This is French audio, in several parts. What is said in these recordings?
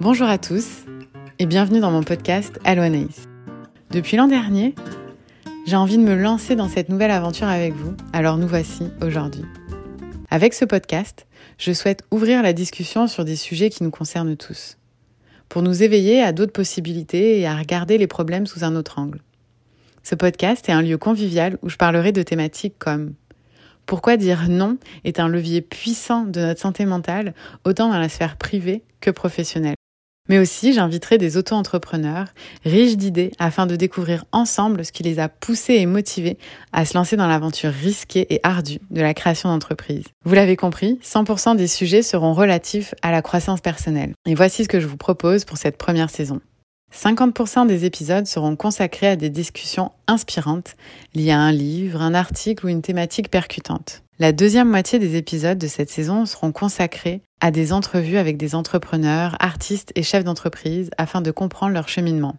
Bonjour à tous et bienvenue dans mon podcast Allo Anaïs. Depuis l'an dernier, j'ai envie de me lancer dans cette nouvelle aventure avec vous, alors nous voici aujourd'hui. Avec ce podcast, je souhaite ouvrir la discussion sur des sujets qui nous concernent tous, pour nous éveiller à d'autres possibilités et à regarder les problèmes sous un autre angle. Ce podcast est un lieu convivial où je parlerai de thématiques comme pourquoi dire non est un levier puissant de notre santé mentale, autant dans la sphère privée que professionnelle. Mais aussi, j'inviterai des auto-entrepreneurs riches d'idées afin de découvrir ensemble ce qui les a poussés et motivés à se lancer dans l'aventure risquée et ardue de la création d'entreprise. Vous l'avez compris, 100% des sujets seront relatifs à la croissance personnelle. Et voici ce que je vous propose pour cette première saison. 50% des épisodes seront consacrés à des discussions inspirantes liées à un livre, un article ou une thématique percutante. La deuxième moitié des épisodes de cette saison seront consacrés à des entrevues avec des entrepreneurs, artistes et chefs d'entreprise afin de comprendre leur cheminement.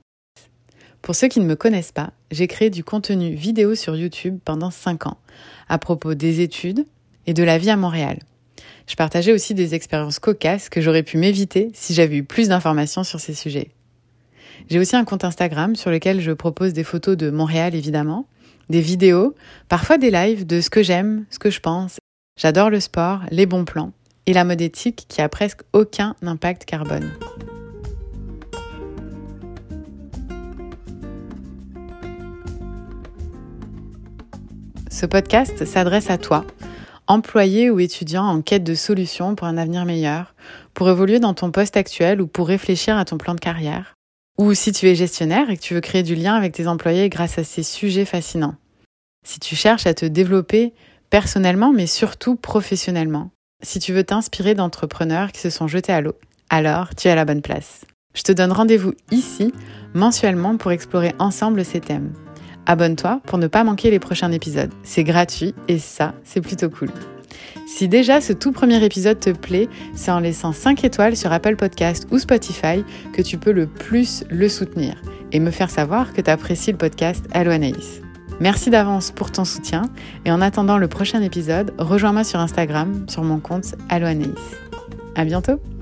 Pour ceux qui ne me connaissent pas, j'ai créé du contenu vidéo sur YouTube pendant 5 ans à propos des études et de la vie à Montréal. Je partageais aussi des expériences cocasses que j'aurais pu m'éviter si j'avais eu plus d'informations sur ces sujets. J'ai aussi un compte Instagram sur lequel je propose des photos de Montréal évidemment, des vidéos, parfois des lives de ce que j'aime, ce que je pense. J'adore le sport, les bons plans et la mode éthique qui a presque aucun impact carbone. Ce podcast s'adresse à toi, employé ou étudiant en quête de solutions pour un avenir meilleur, pour évoluer dans ton poste actuel ou pour réfléchir à ton plan de carrière, ou si tu es gestionnaire et que tu veux créer du lien avec tes employés grâce à ces sujets fascinants. Si tu cherches à te développer personnellement, mais surtout professionnellement. Si tu veux t'inspirer d'entrepreneurs qui se sont jetés à l'eau, alors tu es à la bonne place. Je te donne rendez-vous ici, mensuellement, pour explorer ensemble ces thèmes. Abonne-toi pour ne pas manquer les prochains épisodes. C'est gratuit et ça, c'est plutôt cool. Si déjà ce tout premier épisode te plaît, c'est en laissant 5 étoiles sur Apple Podcast ou Spotify que tu peux le plus le soutenir et me faire savoir que tu apprécies le podcast Allo. Merci d'avance pour ton soutien et en attendant le prochain épisode, rejoins-moi sur Instagram sur mon compte Allo. À bientôt!